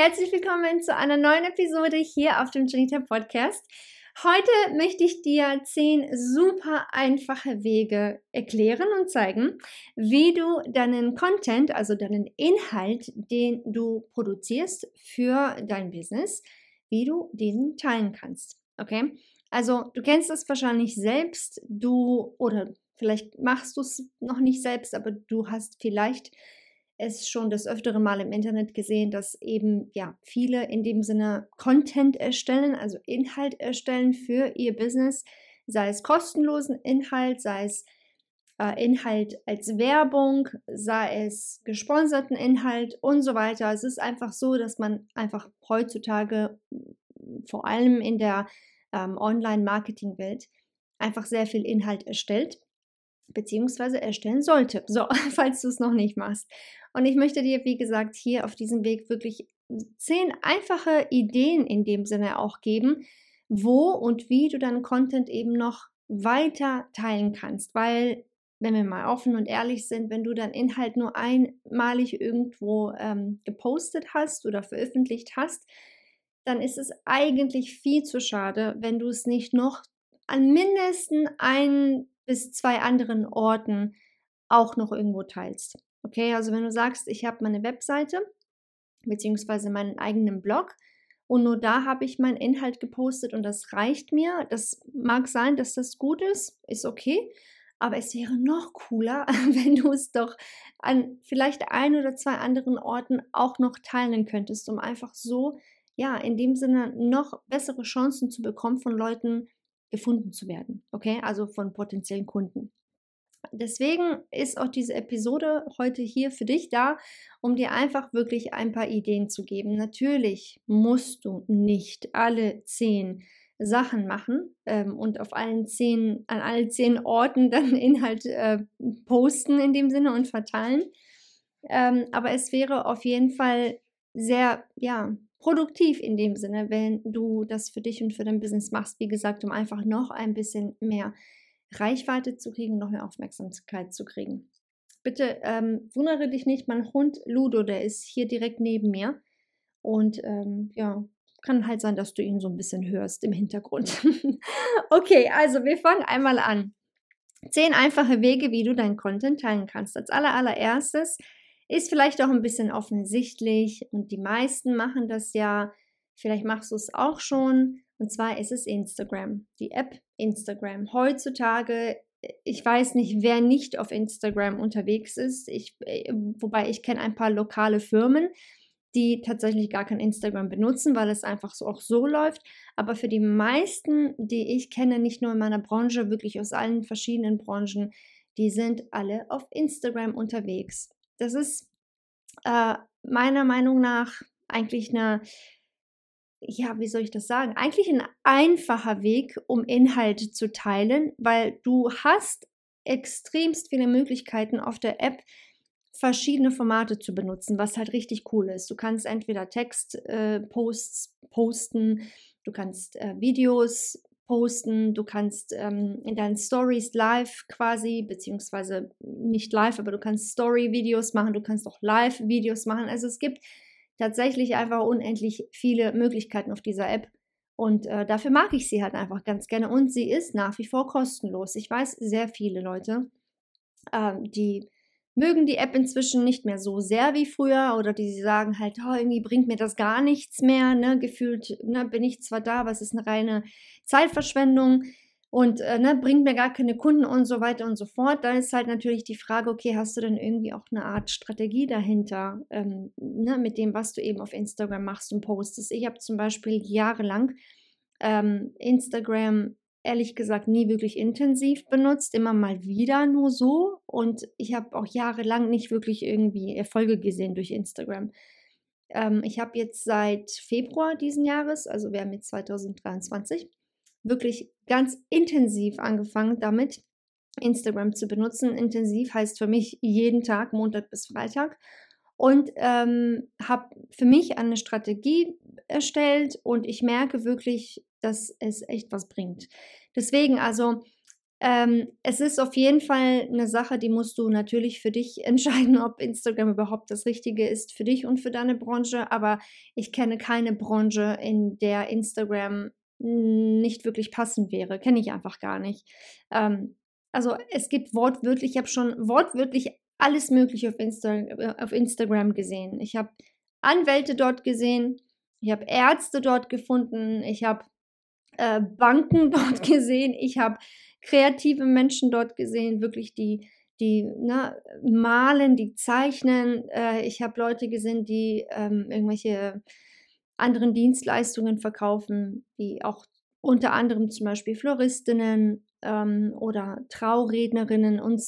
Herzlich willkommen zu einer neuen Episode hier auf dem Janita Podcast. Heute möchte ich dir zehn super einfache Wege erklären und zeigen, wie du deinen Content, also deinen Inhalt, den du produzierst für dein Business, wie du diesen teilen kannst. Okay? Also, du kennst das wahrscheinlich selbst, du oder vielleicht machst du es noch nicht selbst, aber du hast vielleicht es schon das öftere Mal im Internet gesehen, dass eben ja viele in dem Sinne Content erstellen, also Inhalt erstellen für ihr Business, sei es kostenlosen Inhalt, sei es äh, Inhalt als Werbung, sei es gesponserten Inhalt und so weiter. Es ist einfach so, dass man einfach heutzutage vor allem in der ähm, Online-Marketing-Welt einfach sehr viel Inhalt erstellt beziehungsweise erstellen sollte. So, falls du es noch nicht machst. Und ich möchte dir, wie gesagt, hier auf diesem Weg wirklich zehn einfache Ideen in dem Sinne auch geben, wo und wie du deinen Content eben noch weiter teilen kannst. Weil, wenn wir mal offen und ehrlich sind, wenn du deinen Inhalt nur einmalig irgendwo ähm, gepostet hast oder veröffentlicht hast, dann ist es eigentlich viel zu schade, wenn du es nicht noch an mindestens ein bis zwei anderen Orten auch noch irgendwo teilst. Okay, also wenn du sagst, ich habe meine Webseite beziehungsweise meinen eigenen Blog und nur da habe ich meinen Inhalt gepostet und das reicht mir. Das mag sein, dass das gut ist, ist okay, aber es wäre noch cooler, wenn du es doch an vielleicht ein oder zwei anderen Orten auch noch teilen könntest, um einfach so, ja, in dem Sinne noch bessere Chancen zu bekommen von Leuten, gefunden zu werden. Okay, also von potenziellen Kunden. Deswegen ist auch diese Episode heute hier für dich da, um dir einfach wirklich ein paar Ideen zu geben. Natürlich musst du nicht alle zehn Sachen machen ähm, und auf allen zehn, an allen zehn Orten dann Inhalt äh, posten in dem Sinne und verteilen. Ähm, aber es wäre auf jeden Fall sehr, ja, produktiv in dem Sinne, wenn du das für dich und für dein Business machst, wie gesagt, um einfach noch ein bisschen mehr Reichweite zu kriegen, noch mehr Aufmerksamkeit zu kriegen. Bitte ähm, wundere dich nicht, mein Hund Ludo, der ist hier direkt neben mir und ähm, ja, kann halt sein, dass du ihn so ein bisschen hörst im Hintergrund. okay, also wir fangen einmal an. Zehn einfache Wege, wie du deinen Content teilen kannst. Als allererstes ist vielleicht auch ein bisschen offensichtlich und die meisten machen das ja. Vielleicht machst du es auch schon. Und zwar ist es Instagram, die App Instagram. Heutzutage, ich weiß nicht, wer nicht auf Instagram unterwegs ist. Ich, äh, wobei ich kenne ein paar lokale Firmen, die tatsächlich gar kein Instagram benutzen, weil es einfach so auch so läuft. Aber für die meisten, die ich kenne, nicht nur in meiner Branche, wirklich aus allen verschiedenen Branchen, die sind alle auf Instagram unterwegs. Das ist äh, meiner Meinung nach eigentlich eine, ja, wie soll ich das sagen? Eigentlich ein einfacher Weg, um Inhalte zu teilen, weil du hast extremst viele Möglichkeiten auf der App, verschiedene Formate zu benutzen, was halt richtig cool ist. Du kannst entweder Textposts äh, posten, du kannst äh, Videos posten, du kannst ähm, in deinen Stories live quasi, beziehungsweise nicht live, aber du kannst Story-Videos machen, du kannst auch Live-Videos machen. Also es gibt tatsächlich einfach unendlich viele Möglichkeiten auf dieser App. Und äh, dafür mag ich sie halt einfach ganz gerne. Und sie ist nach wie vor kostenlos. Ich weiß sehr viele Leute, äh, die mögen die App inzwischen nicht mehr so sehr wie früher oder die sagen halt, oh, irgendwie bringt mir das gar nichts mehr, ne? Gefühlt ne, bin ich zwar da, aber es ist eine reine Zeitverschwendung und äh, ne, bringt mir gar keine Kunden und so weiter und so fort. Da ist halt natürlich die Frage, okay, hast du denn irgendwie auch eine Art Strategie dahinter, ähm, ne, mit dem, was du eben auf Instagram machst und postest. Ich habe zum Beispiel jahrelang ähm, Instagram ehrlich gesagt nie wirklich intensiv benutzt, immer mal wieder nur so. Und ich habe auch jahrelang nicht wirklich irgendwie Erfolge gesehen durch Instagram. Ähm, ich habe jetzt seit Februar diesen Jahres, also wir haben jetzt 2023, wirklich ganz intensiv angefangen damit, Instagram zu benutzen. Intensiv heißt für mich jeden Tag, Montag bis Freitag. Und ähm, habe für mich eine Strategie erstellt und ich merke wirklich, dass es echt was bringt. Deswegen, also ähm, es ist auf jeden Fall eine Sache, die musst du natürlich für dich entscheiden, ob Instagram überhaupt das Richtige ist für dich und für deine Branche. Aber ich kenne keine Branche, in der Instagram nicht wirklich passend wäre. Kenne ich einfach gar nicht. Ähm, also es gibt wortwörtlich, ich habe schon wortwörtlich alles Mögliche auf, Insta auf Instagram gesehen. Ich habe Anwälte dort gesehen, ich habe Ärzte dort gefunden, ich habe äh, Banken dort gesehen, ich habe kreative Menschen dort gesehen, wirklich die, die ne, malen, die zeichnen. Äh, ich habe Leute gesehen, die ähm, irgendwelche anderen Dienstleistungen verkaufen, wie auch unter anderem zum Beispiel Floristinnen ähm, oder Traurednerinnen und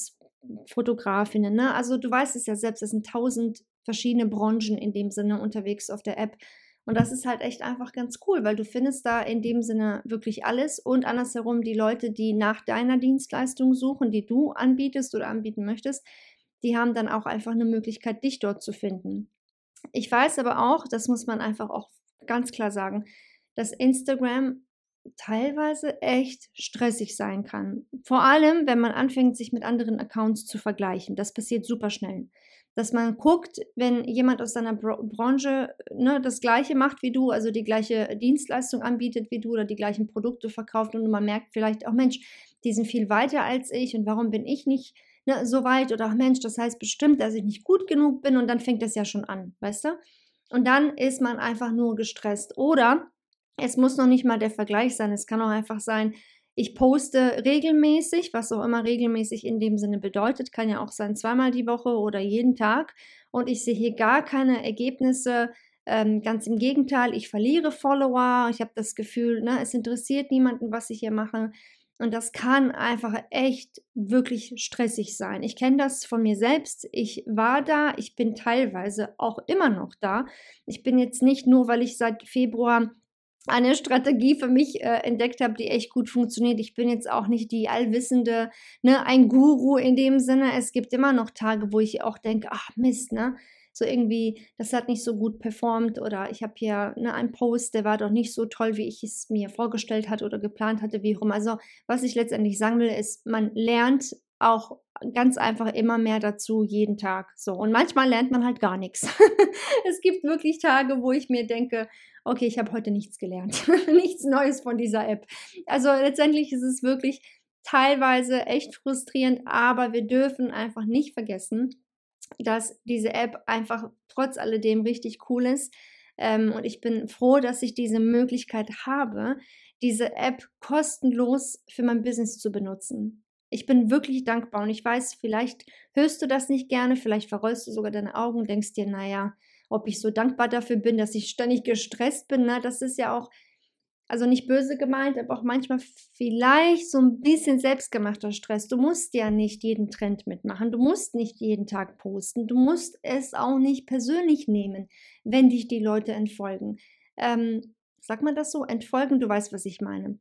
Fotografinnen. Ne? Also du weißt es ja selbst, es sind tausend verschiedene Branchen in dem Sinne unterwegs auf der App. Und das ist halt echt einfach ganz cool, weil du findest da in dem Sinne wirklich alles und andersherum die Leute, die nach deiner Dienstleistung suchen, die du anbietest oder anbieten möchtest, die haben dann auch einfach eine Möglichkeit, dich dort zu finden. Ich weiß aber auch, das muss man einfach auch ganz klar sagen, dass Instagram teilweise echt stressig sein kann. Vor allem, wenn man anfängt, sich mit anderen Accounts zu vergleichen. Das passiert super schnell dass man guckt, wenn jemand aus deiner Branche ne, das gleiche macht wie du, also die gleiche Dienstleistung anbietet wie du oder die gleichen Produkte verkauft und man merkt vielleicht auch, Mensch, die sind viel weiter als ich und warum bin ich nicht ne, so weit oder ach Mensch, das heißt bestimmt, dass ich nicht gut genug bin und dann fängt das ja schon an, weißt du? Und dann ist man einfach nur gestresst. Oder es muss noch nicht mal der Vergleich sein, es kann auch einfach sein, ich poste regelmäßig, was auch immer regelmäßig in dem Sinne bedeutet, kann ja auch sein zweimal die Woche oder jeden Tag. Und ich sehe hier gar keine Ergebnisse. Ähm, ganz im Gegenteil, ich verliere Follower. Ich habe das Gefühl, ne, es interessiert niemanden, was ich hier mache. Und das kann einfach echt wirklich stressig sein. Ich kenne das von mir selbst. Ich war da, ich bin teilweise auch immer noch da. Ich bin jetzt nicht nur, weil ich seit Februar eine Strategie für mich äh, entdeckt habe, die echt gut funktioniert. Ich bin jetzt auch nicht die allwissende, ne, ein Guru in dem Sinne. Es gibt immer noch Tage, wo ich auch denke, ach Mist, ne? So irgendwie, das hat nicht so gut performt oder ich habe hier ne, einen Post, der war doch nicht so toll, wie ich es mir vorgestellt hatte oder geplant hatte, wie rum. Also, was ich letztendlich sagen will, ist, man lernt auch ganz einfach immer mehr dazu jeden Tag. So. Und manchmal lernt man halt gar nichts. es gibt wirklich Tage, wo ich mir denke, okay, ich habe heute nichts gelernt, nichts Neues von dieser App. Also letztendlich ist es wirklich teilweise echt frustrierend, aber wir dürfen einfach nicht vergessen, dass diese App einfach trotz alledem richtig cool ist. Ähm, und ich bin froh, dass ich diese Möglichkeit habe, diese App kostenlos für mein Business zu benutzen. Ich bin wirklich dankbar und ich weiß, vielleicht hörst du das nicht gerne, vielleicht verrollst du sogar deine Augen und denkst dir, naja, ob ich so dankbar dafür bin, dass ich ständig gestresst bin. Ne? Das ist ja auch, also nicht böse gemeint, aber auch manchmal vielleicht so ein bisschen selbstgemachter Stress. Du musst ja nicht jeden Trend mitmachen. Du musst nicht jeden Tag posten. Du musst es auch nicht persönlich nehmen, wenn dich die Leute entfolgen. Ähm, sag mal das so? Entfolgen, du weißt, was ich meine.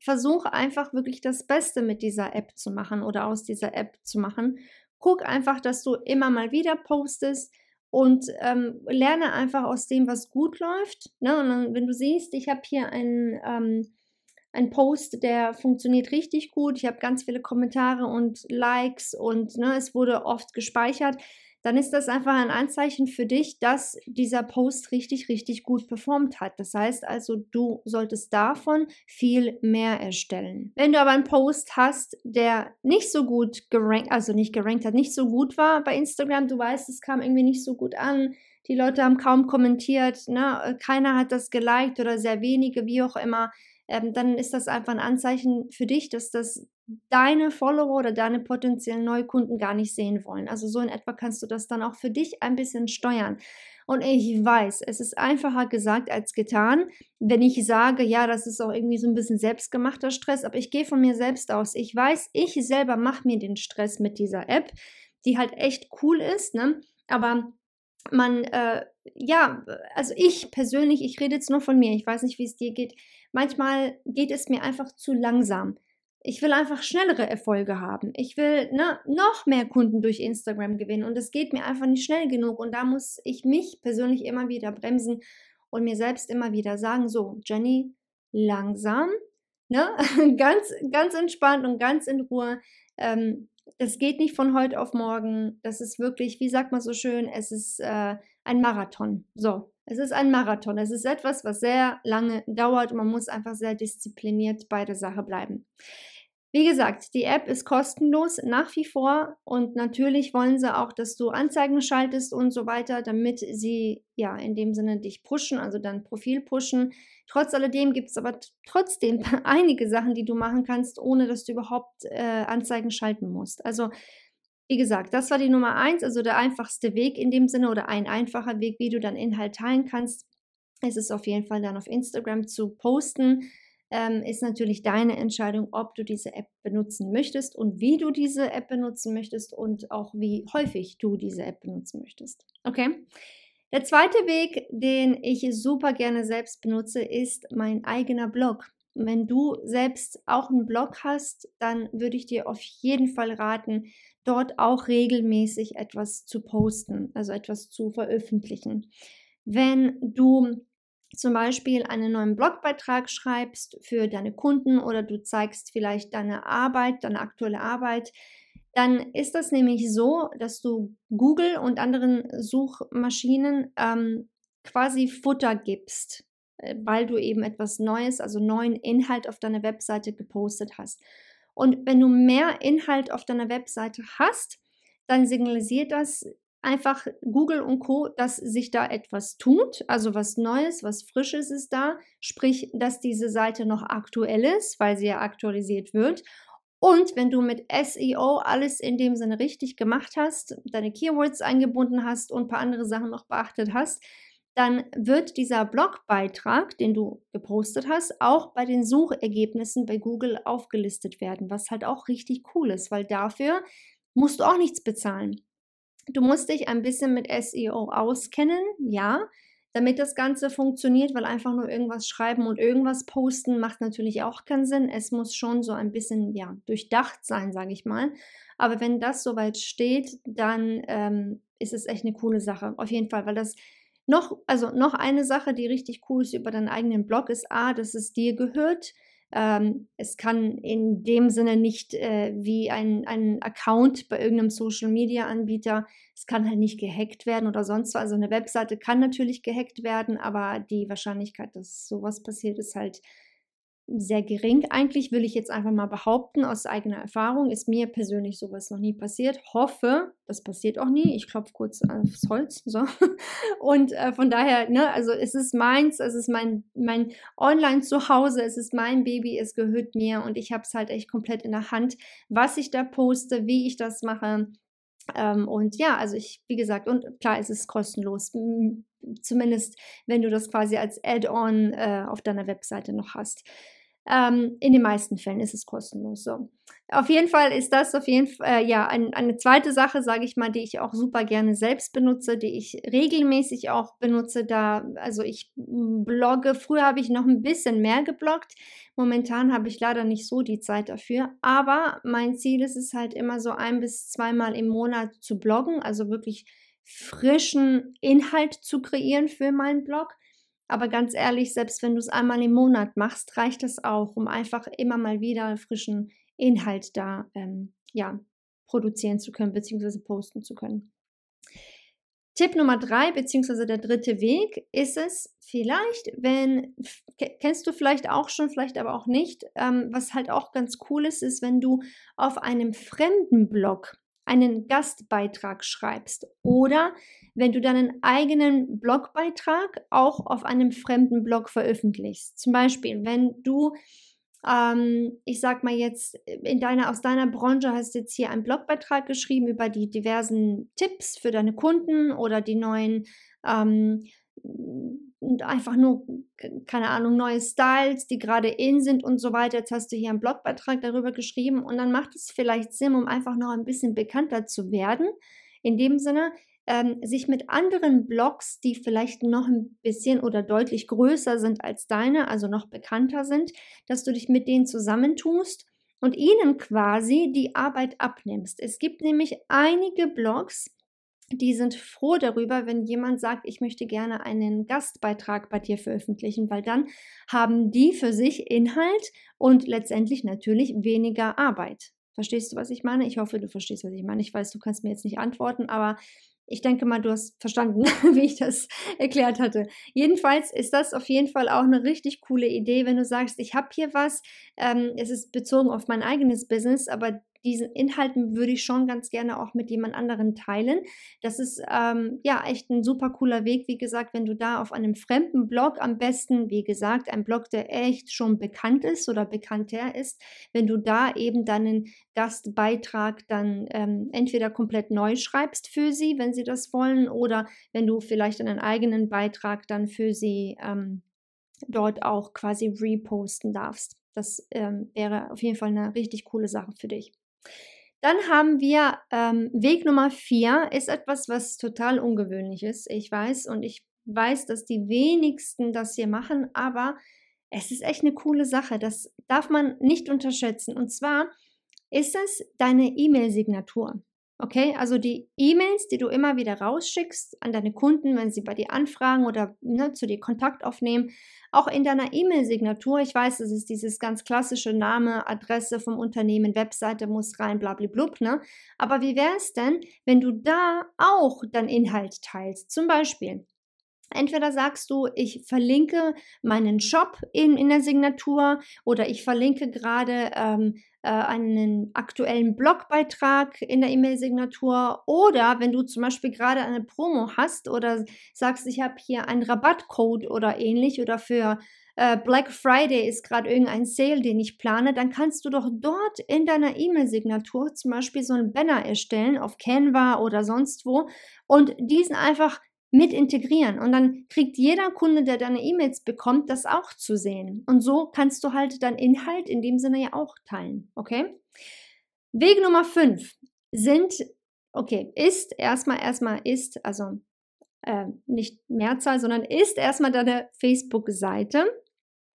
Versuch einfach wirklich das Beste mit dieser App zu machen oder aus dieser App zu machen. Guck einfach, dass du immer mal wieder postest und ähm, lerne einfach aus dem, was gut läuft. Ne? Und dann, wenn du siehst, ich habe hier einen, ähm, einen Post, der funktioniert richtig gut, ich habe ganz viele Kommentare und Likes und ne, es wurde oft gespeichert, dann ist das einfach ein Anzeichen für dich, dass dieser Post richtig, richtig gut performt hat. Das heißt also, du solltest davon viel mehr erstellen. Wenn du aber einen Post hast, der nicht so gut gerankt, also nicht gerankt hat, nicht so gut war bei Instagram, du weißt, es kam irgendwie nicht so gut an, die Leute haben kaum kommentiert, ne? keiner hat das geliked oder sehr wenige, wie auch immer, ähm, dann ist das einfach ein Anzeichen für dich, dass das deine Follower oder deine potenziellen Neukunden gar nicht sehen wollen. Also so in etwa kannst du das dann auch für dich ein bisschen steuern. Und ich weiß, es ist einfacher gesagt als getan, wenn ich sage, ja, das ist auch irgendwie so ein bisschen selbstgemachter Stress, aber ich gehe von mir selbst aus. Ich weiß, ich selber mache mir den Stress mit dieser App, die halt echt cool ist, ne? Aber man, äh, ja, also ich persönlich, ich rede jetzt nur von mir, ich weiß nicht, wie es dir geht. Manchmal geht es mir einfach zu langsam. Ich will einfach schnellere Erfolge haben. Ich will ne, noch mehr Kunden durch Instagram gewinnen und es geht mir einfach nicht schnell genug. Und da muss ich mich persönlich immer wieder bremsen und mir selbst immer wieder sagen: So, Jenny, langsam, ne? ganz, ganz entspannt und ganz in Ruhe. Ähm, das geht nicht von heute auf morgen. Das ist wirklich, wie sagt man so schön, es ist äh, ein Marathon. So, es ist ein Marathon. Es ist etwas, was sehr lange dauert und man muss einfach sehr diszipliniert bei der Sache bleiben. Wie gesagt, die App ist kostenlos nach wie vor und natürlich wollen sie auch, dass du Anzeigen schaltest und so weiter, damit sie ja in dem Sinne dich pushen, also dein Profil pushen. Trotz alledem gibt es aber trotzdem einige Sachen, die du machen kannst, ohne dass du überhaupt äh, Anzeigen schalten musst. Also wie gesagt, das war die Nummer eins, also der einfachste Weg in dem Sinne oder ein einfacher Weg, wie du dann Inhalt teilen kannst. Es ist auf jeden Fall dann auf Instagram zu posten ähm, ist natürlich deine Entscheidung, ob du diese App benutzen möchtest und wie du diese App benutzen möchtest und auch wie häufig du diese App benutzen möchtest. Okay? Der zweite Weg, den ich super gerne selbst benutze, ist mein eigener Blog. Wenn du selbst auch einen Blog hast, dann würde ich dir auf jeden Fall raten, dort auch regelmäßig etwas zu posten, also etwas zu veröffentlichen. Wenn du zum Beispiel einen neuen Blogbeitrag schreibst für deine Kunden oder du zeigst vielleicht deine Arbeit, deine aktuelle Arbeit, dann ist das nämlich so, dass du Google und anderen Suchmaschinen ähm, quasi Futter gibst, äh, weil du eben etwas Neues, also neuen Inhalt auf deiner Webseite gepostet hast. Und wenn du mehr Inhalt auf deiner Webseite hast, dann signalisiert das einfach Google und Co, dass sich da etwas tut, also was Neues, was Frisches ist da, sprich, dass diese Seite noch aktuell ist, weil sie ja aktualisiert wird. Und wenn du mit SEO alles in dem Sinne richtig gemacht hast, deine Keywords eingebunden hast und ein paar andere Sachen noch beachtet hast, dann wird dieser Blogbeitrag, den du gepostet hast, auch bei den Suchergebnissen bei Google aufgelistet werden, was halt auch richtig cool ist, weil dafür musst du auch nichts bezahlen. Du musst dich ein bisschen mit SEO auskennen, ja, damit das Ganze funktioniert, weil einfach nur irgendwas schreiben und irgendwas posten macht natürlich auch keinen Sinn. Es muss schon so ein bisschen, ja, durchdacht sein, sage ich mal. Aber wenn das soweit steht, dann ähm, ist es echt eine coole Sache. Auf jeden Fall, weil das noch, also noch eine Sache, die richtig cool ist über deinen eigenen Blog, ist A, dass es dir gehört. Ähm, es kann in dem Sinne nicht äh, wie ein, ein Account bei irgendeinem Social Media Anbieter, es kann halt nicht gehackt werden oder sonst was. Also eine Webseite kann natürlich gehackt werden, aber die Wahrscheinlichkeit, dass sowas passiert, ist halt sehr gering. Eigentlich will ich jetzt einfach mal behaupten, aus eigener Erfahrung ist mir persönlich sowas noch nie passiert. Hoffe, das passiert auch nie. Ich klopfe kurz aufs Holz. So. Und äh, von daher, ne, also es ist meins, es ist mein, mein Online-Zuhause, es ist mein Baby, es gehört mir und ich habe es halt echt komplett in der Hand, was ich da poste, wie ich das mache. Ähm, und ja, also ich, wie gesagt, und klar, es ist kostenlos. Zumindest, wenn du das quasi als Add-on äh, auf deiner Webseite noch hast. Ähm, in den meisten Fällen ist es kostenlos. So. Auf jeden Fall ist das auf jeden Fall äh, ja ein, eine zweite Sache, sage ich mal, die ich auch super gerne selbst benutze, die ich regelmäßig auch benutze. Da also ich blogge. Früher habe ich noch ein bisschen mehr gebloggt. Momentan habe ich leider nicht so die Zeit dafür. Aber mein Ziel ist es halt immer so ein bis zweimal im Monat zu bloggen, also wirklich frischen Inhalt zu kreieren für meinen Blog. Aber ganz ehrlich, selbst wenn du es einmal im Monat machst, reicht das auch, um einfach immer mal wieder frischen Inhalt da ähm, ja, produzieren zu können, beziehungsweise posten zu können. Tipp Nummer drei, beziehungsweise der dritte Weg, ist es vielleicht, wenn, kennst du vielleicht auch schon, vielleicht aber auch nicht, ähm, was halt auch ganz cool ist, ist, wenn du auf einem fremden Blog einen Gastbeitrag schreibst oder wenn du deinen eigenen Blogbeitrag auch auf einem fremden Blog veröffentlichst. Zum Beispiel, wenn du ähm, ich sag mal jetzt, in deiner, aus deiner Branche hast du jetzt hier einen Blogbeitrag geschrieben über die diversen Tipps für deine Kunden oder die neuen, ähm, einfach nur, keine Ahnung, neue Styles, die gerade in sind und so weiter. Jetzt hast du hier einen Blogbeitrag darüber geschrieben und dann macht es vielleicht Sinn, um einfach noch ein bisschen bekannter zu werden. In dem Sinne, ähm, sich mit anderen Blogs, die vielleicht noch ein bisschen oder deutlich größer sind als deine, also noch bekannter sind, dass du dich mit denen zusammentust und ihnen quasi die Arbeit abnimmst. Es gibt nämlich einige Blogs, die sind froh darüber, wenn jemand sagt, ich möchte gerne einen Gastbeitrag bei dir veröffentlichen, weil dann haben die für sich Inhalt und letztendlich natürlich weniger Arbeit. Verstehst du, was ich meine? Ich hoffe, du verstehst, was ich meine. Ich weiß, du kannst mir jetzt nicht antworten, aber ich denke mal, du hast verstanden, wie ich das erklärt hatte. Jedenfalls ist das auf jeden Fall auch eine richtig coole Idee, wenn du sagst, ich habe hier was, ähm, es ist bezogen auf mein eigenes Business, aber diesen Inhalten würde ich schon ganz gerne auch mit jemand anderen teilen. Das ist ähm, ja echt ein super cooler Weg. Wie gesagt, wenn du da auf einem fremden Blog am besten, wie gesagt, ein Blog, der echt schon bekannt ist oder bekannter ist, wenn du da eben deinen Gastbeitrag dann ähm, entweder komplett neu schreibst für sie, wenn sie das wollen, oder wenn du vielleicht einen eigenen Beitrag dann für sie ähm, dort auch quasi reposten darfst. Das ähm, wäre auf jeden Fall eine richtig coole Sache für dich. Dann haben wir ähm, Weg Nummer vier, ist etwas, was total ungewöhnlich ist. Ich weiß und ich weiß, dass die wenigsten das hier machen, aber es ist echt eine coole Sache. Das darf man nicht unterschätzen. Und zwar ist es deine E-Mail-Signatur. Okay, also die E-Mails, die du immer wieder rausschickst an deine Kunden, wenn sie bei dir anfragen oder ne, zu dir Kontakt aufnehmen, auch in deiner E-Mail-Signatur. Ich weiß, es ist dieses ganz klassische Name, Adresse vom Unternehmen, Webseite muss rein, blablablub, ne? Aber wie wäre es denn, wenn du da auch deinen Inhalt teilst? Zum Beispiel, Entweder sagst du, ich verlinke meinen Shop in, in der Signatur oder ich verlinke gerade ähm, äh, einen aktuellen Blogbeitrag in der E-Mail-Signatur oder wenn du zum Beispiel gerade eine Promo hast oder sagst, ich habe hier einen Rabattcode oder ähnlich oder für äh, Black Friday ist gerade irgendein Sale, den ich plane, dann kannst du doch dort in deiner E-Mail-Signatur zum Beispiel so einen Banner erstellen auf Canva oder sonst wo und diesen einfach mit integrieren. Und dann kriegt jeder Kunde, der deine E-Mails bekommt, das auch zu sehen. Und so kannst du halt deinen Inhalt in dem Sinne ja auch teilen. Okay? Weg Nummer 5 sind, okay, ist erstmal, erstmal ist, also äh, nicht Mehrzahl, sondern ist erstmal deine Facebook-Seite.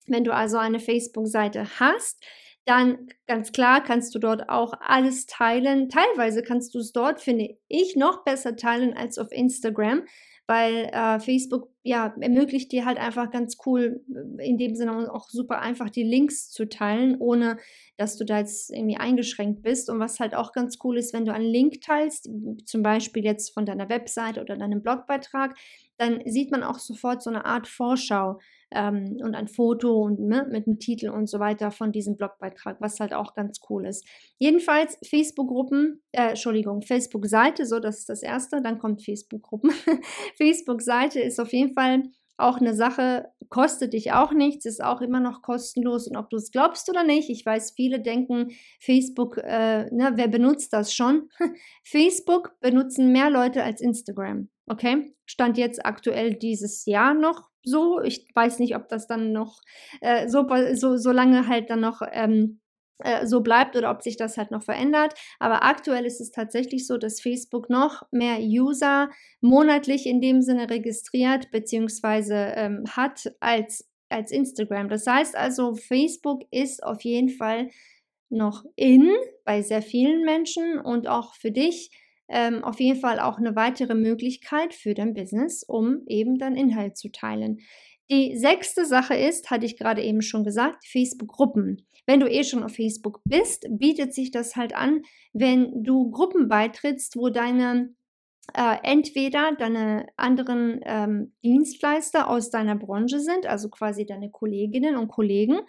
Wenn du also eine Facebook-Seite hast, dann ganz klar kannst du dort auch alles teilen. Teilweise kannst du es dort, finde ich, noch besser teilen als auf Instagram, weil äh, Facebook ja ermöglicht dir halt einfach ganz cool äh, in dem Sinne auch super einfach die Links zu teilen, ohne dass du da jetzt irgendwie eingeschränkt bist. Und was halt auch ganz cool ist, wenn du einen Link teilst, zum Beispiel jetzt von deiner Website oder deinem Blogbeitrag, dann sieht man auch sofort so eine Art Vorschau ähm, und ein Foto und ne, mit dem Titel und so weiter von diesem Blogbeitrag, was halt auch ganz cool ist. Jedenfalls Facebook-Gruppen, äh, Entschuldigung, Facebook-Seite, so das ist das erste, dann kommt Facebook-Gruppen. Facebook-Seite ist auf jeden Fall auch eine Sache, kostet dich auch nichts, ist auch immer noch kostenlos und ob du es glaubst oder nicht, ich weiß, viele denken, Facebook, äh, ne, wer benutzt das schon? Facebook benutzen mehr Leute als Instagram, okay? Stand jetzt aktuell dieses Jahr noch so. Ich weiß nicht, ob das dann noch äh, so, so, so lange halt dann noch ähm, äh, so bleibt oder ob sich das halt noch verändert. Aber aktuell ist es tatsächlich so, dass Facebook noch mehr User monatlich in dem Sinne registriert bzw. Ähm, hat als, als Instagram. Das heißt also, Facebook ist auf jeden Fall noch in bei sehr vielen Menschen und auch für dich ähm, auf jeden Fall auch eine weitere Möglichkeit für dein Business, um eben deinen Inhalt zu teilen. Die sechste Sache ist, hatte ich gerade eben schon gesagt, Facebook-Gruppen. Wenn du eh schon auf Facebook bist, bietet sich das halt an, wenn du Gruppen beitrittst, wo deine äh, entweder deine anderen ähm, Dienstleister aus deiner Branche sind, also quasi deine Kolleginnen und Kollegen,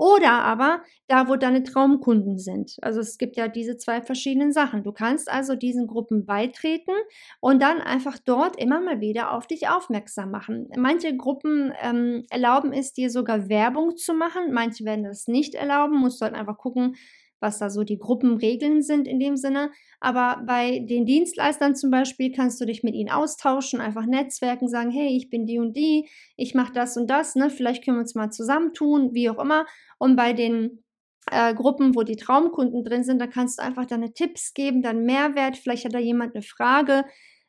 oder aber da, wo deine Traumkunden sind. Also es gibt ja diese zwei verschiedenen Sachen. Du kannst also diesen Gruppen beitreten und dann einfach dort immer mal wieder auf dich aufmerksam machen. Manche Gruppen ähm, erlauben es dir sogar Werbung zu machen, manche werden das nicht erlauben. Musst du halt einfach gucken, was da so die Gruppenregeln sind in dem Sinne. Aber bei den Dienstleistern zum Beispiel kannst du dich mit ihnen austauschen, einfach netzwerken, sagen, hey, ich bin die und die, ich mache das und das, ne? vielleicht können wir uns mal zusammentun, wie auch immer. Und bei den äh, Gruppen, wo die Traumkunden drin sind, da kannst du einfach deine Tipps geben, deinen Mehrwert. Vielleicht hat da jemand eine Frage.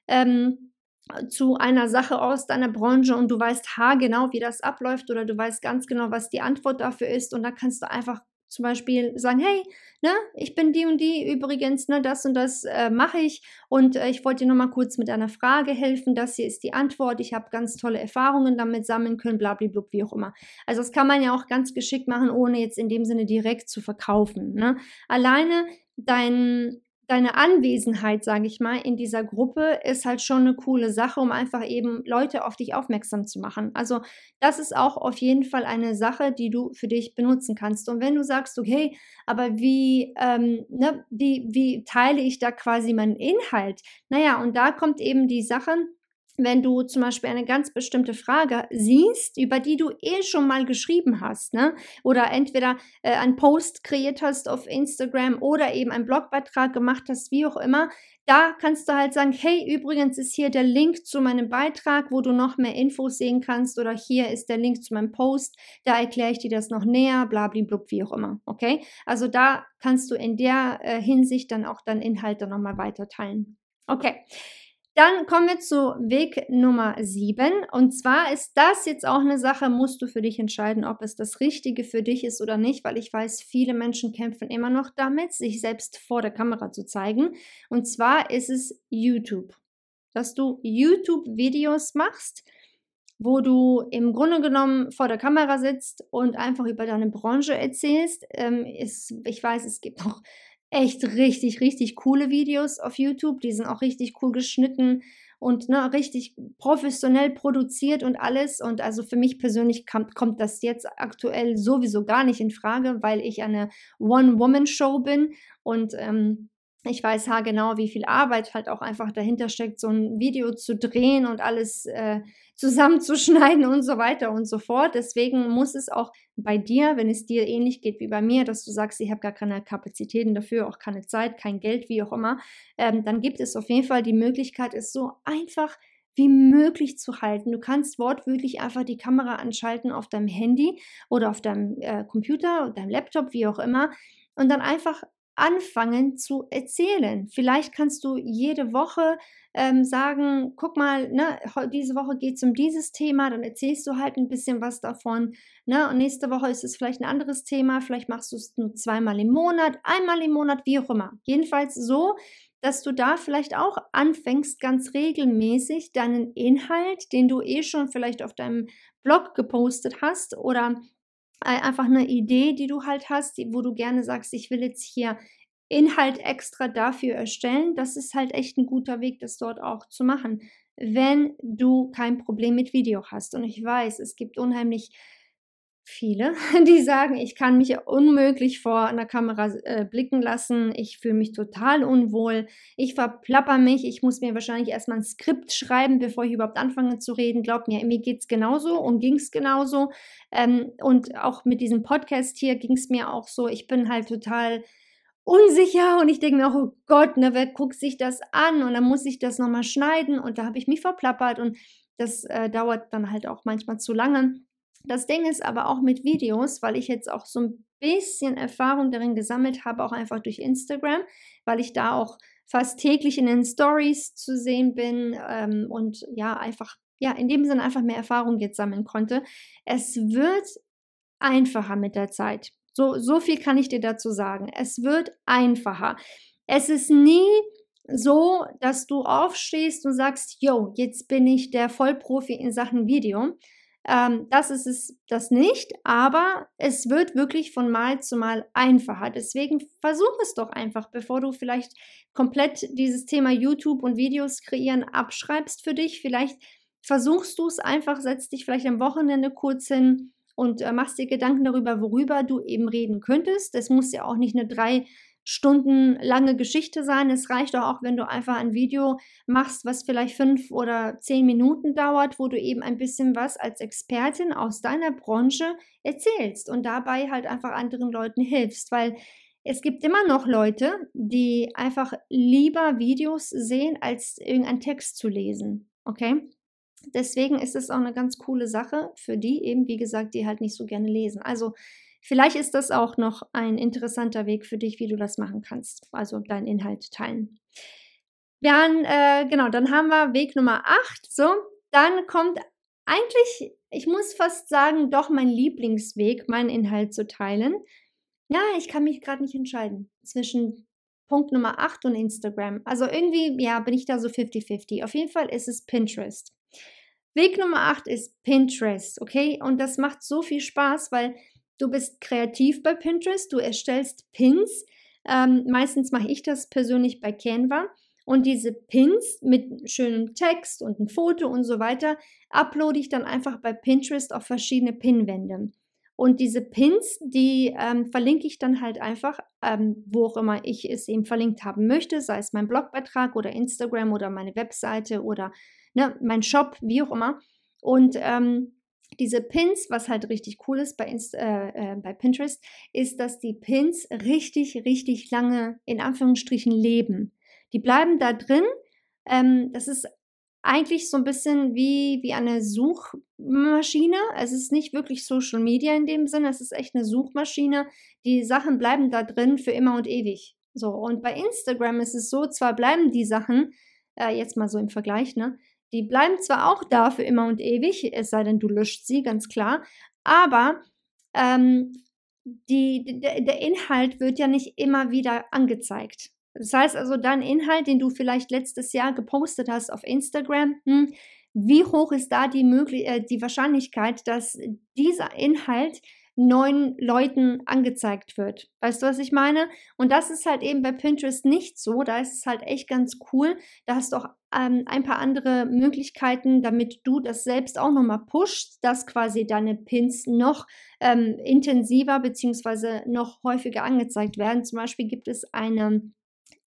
Ähm, zu einer Sache aus deiner Branche und du weißt haargenau, wie das abläuft oder du weißt ganz genau, was die Antwort dafür ist und da kannst du einfach zum Beispiel sagen, hey, ne, ich bin die und die übrigens, ne, das und das äh, mache ich und äh, ich wollte dir nochmal kurz mit einer Frage helfen, das hier ist die Antwort, ich habe ganz tolle Erfahrungen damit sammeln können, blablabla, wie auch immer. Also das kann man ja auch ganz geschickt machen, ohne jetzt in dem Sinne direkt zu verkaufen. Ne? Alleine dein deine Anwesenheit, sage ich mal, in dieser Gruppe ist halt schon eine coole Sache, um einfach eben Leute auf dich aufmerksam zu machen. Also das ist auch auf jeden Fall eine Sache, die du für dich benutzen kannst. Und wenn du sagst, okay, aber wie, ähm, ne, wie, wie teile ich da quasi meinen Inhalt? Naja, und da kommt eben die Sache, wenn du zum Beispiel eine ganz bestimmte Frage siehst, über die du eh schon mal geschrieben hast, ne? oder entweder äh, einen Post kreiert hast auf Instagram oder eben einen Blogbeitrag gemacht hast, wie auch immer, da kannst du halt sagen, hey, übrigens ist hier der Link zu meinem Beitrag, wo du noch mehr Infos sehen kannst, oder hier ist der Link zu meinem Post, da erkläre ich dir das noch näher, blablablub, wie auch immer, okay? Also da kannst du in der äh, Hinsicht dann auch dann nochmal weiter teilen. Okay. Dann kommen wir zu Weg Nummer 7. Und zwar ist das jetzt auch eine Sache, musst du für dich entscheiden, ob es das Richtige für dich ist oder nicht, weil ich weiß, viele Menschen kämpfen immer noch damit, sich selbst vor der Kamera zu zeigen. Und zwar ist es YouTube. Dass du YouTube-Videos machst, wo du im Grunde genommen vor der Kamera sitzt und einfach über deine Branche erzählst. Ähm, ist, ich weiß, es gibt noch echt richtig, richtig coole Videos auf YouTube. Die sind auch richtig cool geschnitten und ne, richtig professionell produziert und alles. Und also für mich persönlich kommt, kommt das jetzt aktuell sowieso gar nicht in Frage, weil ich eine One-Woman-Show bin und ähm, ich weiß haargenau, wie viel Arbeit halt auch einfach dahinter steckt, so ein Video zu drehen und alles äh, zusammenzuschneiden und so weiter und so fort. Deswegen muss es auch bei dir, wenn es dir ähnlich geht wie bei mir, dass du sagst, ich habe gar keine Kapazitäten dafür, auch keine Zeit, kein Geld, wie auch immer, ähm, dann gibt es auf jeden Fall die Möglichkeit, es so einfach wie möglich zu halten. Du kannst wortwörtlich einfach die Kamera anschalten auf deinem Handy oder auf deinem äh, Computer oder deinem Laptop, wie auch immer, und dann einfach anfangen zu erzählen. Vielleicht kannst du jede Woche ähm, sagen, guck mal, ne, diese Woche geht es um dieses Thema, dann erzählst du halt ein bisschen was davon. Ne, und nächste Woche ist es vielleicht ein anderes Thema, vielleicht machst du es nur zweimal im Monat, einmal im Monat, wie auch immer. Jedenfalls so, dass du da vielleicht auch anfängst, ganz regelmäßig deinen Inhalt, den du eh schon vielleicht auf deinem Blog gepostet hast oder einfach eine Idee, die du halt hast, wo du gerne sagst, ich will jetzt hier Inhalt extra dafür erstellen. Das ist halt echt ein guter Weg, das dort auch zu machen, wenn du kein Problem mit Video hast. Und ich weiß, es gibt unheimlich viele, die sagen, ich kann mich unmöglich vor einer Kamera äh, blicken lassen, ich fühle mich total unwohl, ich verplapper mich, ich muss mir wahrscheinlich erstmal ein Skript schreiben, bevor ich überhaupt anfange zu reden. Glaub mir, mir geht es genauso und ging es genauso. Ähm, und auch mit diesem Podcast hier ging es mir auch so, ich bin halt total unsicher und ich denke mir auch, oh Gott, ne, wer guckt sich das an und dann muss ich das nochmal schneiden und da habe ich mich verplappert und das äh, dauert dann halt auch manchmal zu lange. Das Ding ist aber auch mit Videos, weil ich jetzt auch so ein bisschen Erfahrung darin gesammelt habe, auch einfach durch Instagram, weil ich da auch fast täglich in den Stories zu sehen bin ähm, und ja, einfach, ja, in dem Sinne einfach mehr Erfahrung jetzt sammeln konnte. Es wird einfacher mit der Zeit. So, so viel kann ich dir dazu sagen. Es wird einfacher. Es ist nie so, dass du aufstehst und sagst, yo, jetzt bin ich der Vollprofi in Sachen Video, Ähm, das ist es das nicht, aber es wird wirklich von Mal zu Mal einfacher. Deswegen versuch es doch einfach, bevor du vielleicht komplett dieses Thema YouTube und Videos kreieren abschreibst für dich. Vielleicht versuchst du es einfach, setzt dich vielleicht am Wochenende kurz hin und äh, machst dir Gedanken darüber, worüber du eben reden könntest. Es muss ja auch nicht eine drei Stunden lange Geschichte sein. Es reicht doch auch, wenn du einfach ein Video machst, was vielleicht fünf oder zehn Minuten dauert, wo du eben ein bisschen was als Expertin aus deiner Branche erzählst und dabei halt einfach anderen Leuten hilfst, weil es gibt immer noch Leute, die einfach lieber Videos sehen, als irgendeinen Text zu lesen. Okay? Deswegen ist es auch eine ganz coole Sache für die eben, wie gesagt, die halt nicht so gerne lesen. Also Vielleicht ist das auch noch ein interessanter Weg für dich, wie du das machen kannst, also deinen Inhalt teilen. Dann, äh, genau, dann haben wir Weg Nummer 8. So, dann kommt eigentlich, ich muss fast sagen, doch mein Lieblingsweg, meinen Inhalt zu teilen. Ja, ich kann mich gerade nicht entscheiden zwischen Punkt Nummer 8 und Instagram. Also irgendwie, ja, bin ich da so 50-50. Auf jeden Fall ist es Pinterest. Weg Nummer 8 ist Pinterest, okay? Und das macht so viel Spaß, weil Du bist kreativ bei Pinterest, du erstellst Pins. Ähm, meistens mache ich das persönlich bei Canva. Und diese Pins mit schönem Text und ein Foto und so weiter uploade ich dann einfach bei Pinterest auf verschiedene Pinwände. Und diese Pins, die ähm, verlinke ich dann halt einfach, ähm, wo auch immer ich es eben verlinkt haben möchte, sei es mein Blogbeitrag oder Instagram oder meine Webseite oder ne, mein Shop, wie auch immer. Und ähm, diese Pins, was halt richtig cool ist bei, Inst äh, äh, bei Pinterest, ist, dass die Pins richtig, richtig lange in Anführungsstrichen leben. Die bleiben da drin. Ähm, das ist eigentlich so ein bisschen wie, wie eine Suchmaschine. Es ist nicht wirklich Social Media in dem Sinne, es ist echt eine Suchmaschine. Die Sachen bleiben da drin für immer und ewig. So, und bei Instagram ist es so, zwar bleiben die Sachen, äh, jetzt mal so im Vergleich, ne, die bleiben zwar auch da für immer und ewig, es sei denn, du löscht sie, ganz klar, aber ähm, die, der, der Inhalt wird ja nicht immer wieder angezeigt. Das heißt also, dein Inhalt, den du vielleicht letztes Jahr gepostet hast auf Instagram, hm, wie hoch ist da die, Möglich äh, die Wahrscheinlichkeit, dass dieser Inhalt neuen Leuten angezeigt wird. Weißt du, was ich meine? Und das ist halt eben bei Pinterest nicht so. Da ist es halt echt ganz cool. Da hast du auch ähm, ein paar andere Möglichkeiten, damit du das selbst auch nochmal pushst, dass quasi deine Pins noch ähm, intensiver bzw. noch häufiger angezeigt werden. Zum Beispiel gibt es eine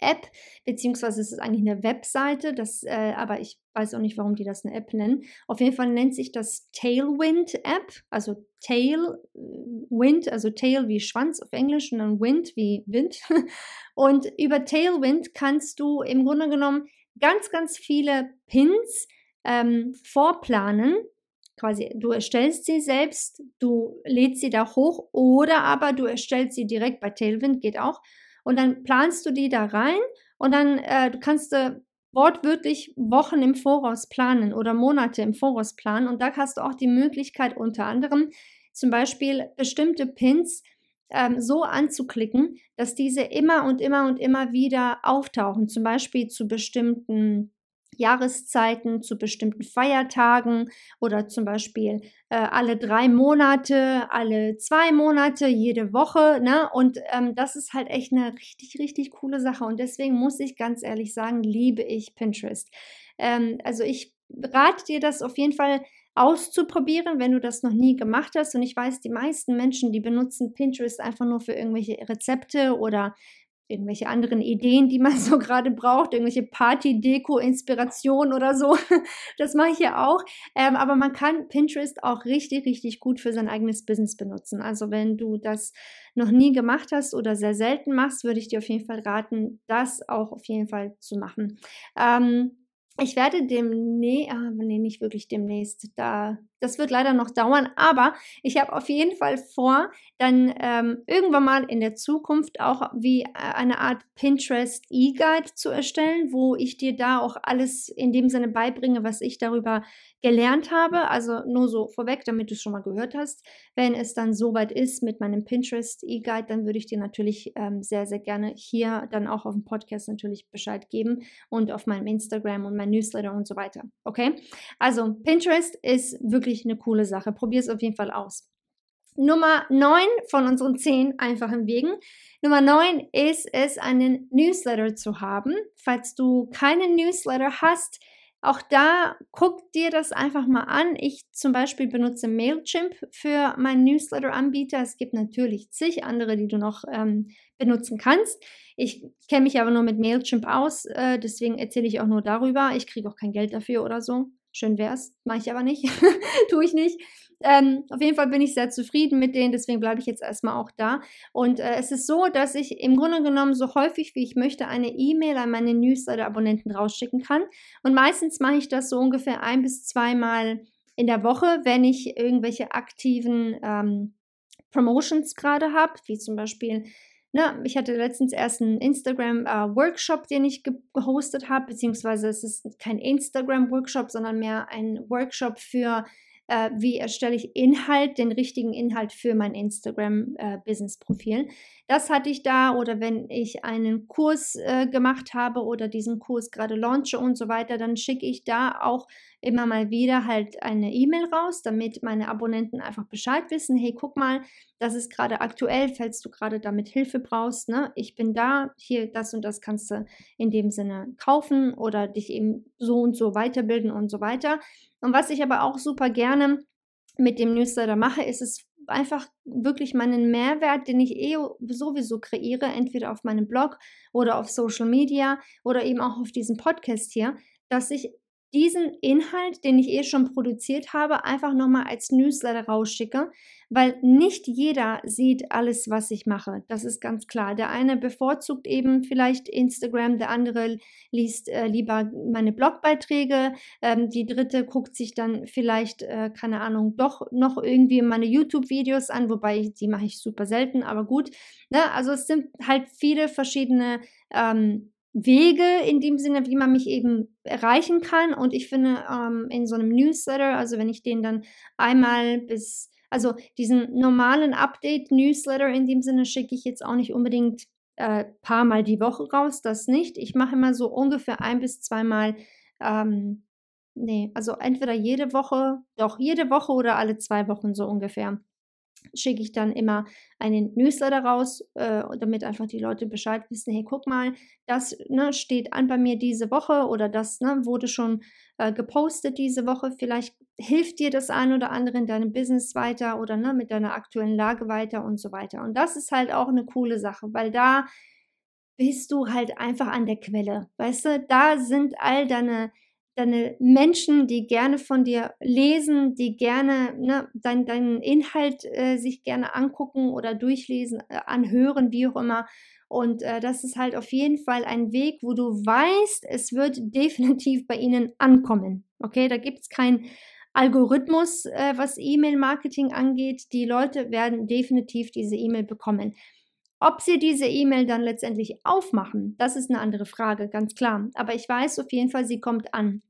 App, beziehungsweise es ist eigentlich eine Webseite, das, äh, aber ich weiß auch nicht, warum die das eine App nennen. Auf jeden Fall nennt sich das Tailwind App, also Tailwind, also Tail wie Schwanz auf Englisch und dann Wind wie Wind. Und über Tailwind kannst du im Grunde genommen ganz, ganz viele Pins ähm, vorplanen. Quasi, du erstellst sie selbst, du lädst sie da hoch oder aber du erstellst sie direkt bei Tailwind, geht auch und dann planst du die da rein und dann äh, du kannst du wortwörtlich Wochen im Voraus planen oder Monate im Voraus planen. Und da hast du auch die Möglichkeit unter anderem zum Beispiel bestimmte Pins ähm, so anzuklicken, dass diese immer und immer und immer wieder auftauchen, zum Beispiel zu bestimmten Jahreszeiten, zu bestimmten Feiertagen oder zum Beispiel äh, alle drei Monate, alle zwei Monate, jede Woche. Ne? Und ähm, das ist halt echt eine richtig, richtig coole Sache. Und deswegen muss ich ganz ehrlich sagen, liebe ich Pinterest. Ähm, also ich rate dir das auf jeden Fall auszuprobieren, wenn du das noch nie gemacht hast. Und ich weiß, die meisten Menschen, die benutzen Pinterest einfach nur für irgendwelche Rezepte oder irgendwelche anderen Ideen, die man so gerade braucht, irgendwelche Party-Deko-Inspiration oder so. Das mache ich ja auch. Ähm, aber man kann Pinterest auch richtig, richtig gut für sein eigenes Business benutzen. Also wenn du das noch nie gemacht hast oder sehr selten machst, würde ich dir auf jeden Fall raten, das auch auf jeden Fall zu machen. Ähm, ich werde demnächst, ah, nee, nicht wirklich demnächst, da, das wird leider noch dauern, aber ich habe auf jeden Fall vor, dann ähm, irgendwann mal in der Zukunft auch wie äh, eine Art Pinterest E-Guide zu erstellen, wo ich dir da auch alles in dem Sinne beibringe, was ich darüber gelernt habe. Also nur so vorweg, damit du es schon mal gehört hast. Wenn es dann soweit ist mit meinem Pinterest E-Guide, dann würde ich dir natürlich ähm, sehr, sehr gerne hier dann auch auf dem Podcast natürlich Bescheid geben und auf meinem Instagram und mein Newsletter und so weiter. Okay? Also Pinterest ist wirklich wirklich eine coole Sache. Probier es auf jeden Fall aus. Nummer 9 von unseren 10 einfachen Wegen. Nummer 9 ist es, einen Newsletter zu haben. Falls du keinen Newsletter hast, auch da guck dir das einfach mal an. Ich zum Beispiel benutze Mailchimp für meinen Newsletter-Anbieter. Es gibt natürlich zig andere, die du noch ähm, benutzen kannst. Ich kenne mich aber nur mit Mailchimp aus, äh, deswegen erzähle ich auch nur darüber. Ich kriege auch kein Geld dafür oder so. Schön wär's, mache ich aber nicht, tue ich nicht. Ähm, auf jeden Fall bin ich sehr zufrieden mit denen, deswegen bleibe ich jetzt erstmal auch da. Und äh, es ist so, dass ich im Grunde genommen so häufig wie ich möchte eine E-Mail an meine Newsletter-Abonnenten rausschicken kann. Und meistens mache ich das so ungefähr ein bis zweimal in der Woche, wenn ich irgendwelche aktiven ähm, Promotions gerade habe, wie zum Beispiel na, ich hatte letztens erst einen Instagram-Workshop, äh, den ich gehostet habe, beziehungsweise es ist kein Instagram-Workshop, sondern mehr ein Workshop für äh, wie erstelle ich Inhalt, den richtigen Inhalt für mein Instagram-Business-Profil. Das hatte ich da oder wenn ich einen Kurs äh, gemacht habe oder diesen Kurs gerade launche und so weiter, dann schicke ich da auch immer mal wieder halt eine E-Mail raus, damit meine Abonnenten einfach Bescheid wissen, hey, guck mal, das ist gerade aktuell, falls du gerade damit Hilfe brauchst, ne? Ich bin da, hier das und das kannst du in dem Sinne kaufen oder dich eben so und so weiterbilden und so weiter. Und was ich aber auch super gerne mit dem Newsletter mache, ist es einfach wirklich meinen Mehrwert, den ich eh sowieso kreiere, entweder auf meinem Blog oder auf Social Media oder eben auch auf diesem Podcast hier, dass ich diesen Inhalt, den ich eh schon produziert habe, einfach nochmal als Newsletter rausschicke, weil nicht jeder sieht alles, was ich mache. Das ist ganz klar. Der eine bevorzugt eben vielleicht Instagram, der andere liest äh, lieber meine Blogbeiträge, ähm, die dritte guckt sich dann vielleicht, äh, keine Ahnung, doch noch irgendwie meine YouTube-Videos an, wobei die mache ich super selten, aber gut. Ne? Also es sind halt viele verschiedene ähm, Wege in dem Sinne, wie man mich eben erreichen kann. Und ich finde, ähm, in so einem Newsletter, also wenn ich den dann einmal bis, also diesen normalen Update-Newsletter in dem Sinne schicke ich jetzt auch nicht unbedingt äh, paar Mal die Woche raus, das nicht. Ich mache immer so ungefähr ein bis zweimal, ähm, nee, also entweder jede Woche, doch jede Woche oder alle zwei Wochen so ungefähr schicke ich dann immer einen Newsletter raus, äh, damit einfach die Leute Bescheid wissen, hey, guck mal, das ne, steht an bei mir diese Woche oder das ne, wurde schon äh, gepostet diese Woche. Vielleicht hilft dir das ein oder andere in deinem Business weiter oder ne, mit deiner aktuellen Lage weiter und so weiter. Und das ist halt auch eine coole Sache, weil da bist du halt einfach an der Quelle. Weißt du, da sind all deine deine Menschen, die gerne von dir lesen, die gerne ne, dein, deinen Inhalt äh, sich gerne angucken oder durchlesen, äh, anhören, wie auch immer. Und äh, das ist halt auf jeden Fall ein Weg, wo du weißt, es wird definitiv bei ihnen ankommen. Okay, da gibt es keinen Algorithmus, äh, was E-Mail-Marketing angeht. Die Leute werden definitiv diese E-Mail bekommen. Ob sie diese E-Mail dann letztendlich aufmachen, das ist eine andere Frage, ganz klar. Aber ich weiß auf jeden Fall, sie kommt an.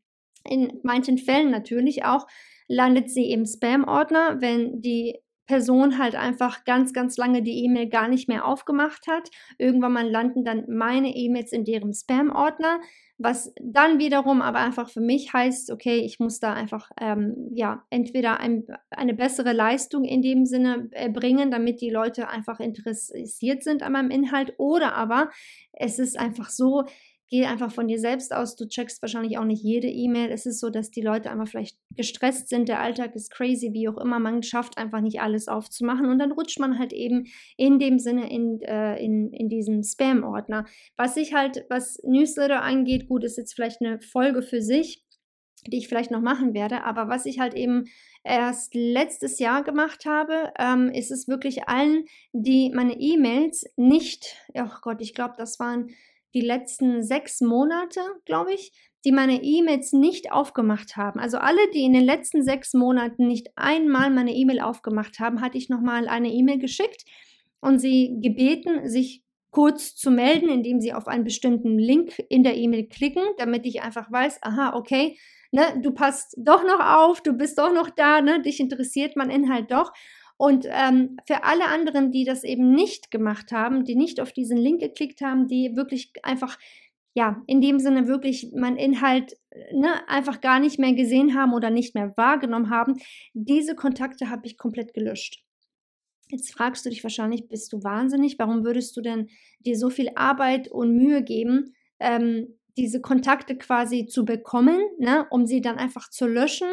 In manchen Fällen natürlich auch landet sie im Spam-Ordner, wenn die Person halt einfach ganz, ganz lange die E-Mail gar nicht mehr aufgemacht hat. Irgendwann mal landen dann meine E-Mails in deren Spam-Ordner, was dann wiederum aber einfach für mich heißt, okay, ich muss da einfach ähm, ja entweder ein, eine bessere Leistung in dem Sinne äh, bringen, damit die Leute einfach interessiert sind an meinem Inhalt, oder aber es ist einfach so, geh einfach von dir selbst aus. Du checkst wahrscheinlich auch nicht jede E-Mail. Es ist so, dass die Leute einfach vielleicht gestresst sind. Der Alltag ist crazy, wie auch immer. Man schafft einfach nicht alles aufzumachen und dann rutscht man halt eben in dem Sinne in, äh, in, in diesen Spam-Ordner. Was ich halt, was Newsletter angeht, gut, ist jetzt vielleicht eine Folge für sich die ich vielleicht noch machen werde. Aber was ich halt eben erst letztes Jahr gemacht habe, ähm, ist es wirklich allen, die meine E-Mails nicht, oh Gott, ich glaube, das waren die letzten sechs Monate, glaube ich, die meine E-Mails nicht aufgemacht haben. Also alle, die in den letzten sechs Monaten nicht einmal meine E-Mail aufgemacht haben, hatte ich nochmal eine E-Mail geschickt und sie gebeten, sich kurz zu melden, indem sie auf einen bestimmten Link in der E-Mail klicken, damit ich einfach weiß, aha, okay, ne, du passt doch noch auf, du bist doch noch da, ne, dich interessiert mein Inhalt doch. Und ähm, für alle anderen, die das eben nicht gemacht haben, die nicht auf diesen Link geklickt haben, die wirklich einfach ja, in dem Sinne wirklich mein Inhalt ne, einfach gar nicht mehr gesehen haben oder nicht mehr wahrgenommen haben, diese Kontakte habe ich komplett gelöscht. Jetzt fragst du dich wahrscheinlich, bist du wahnsinnig? Warum würdest du denn dir so viel Arbeit und Mühe geben, ähm, diese Kontakte quasi zu bekommen, ne, um sie dann einfach zu löschen?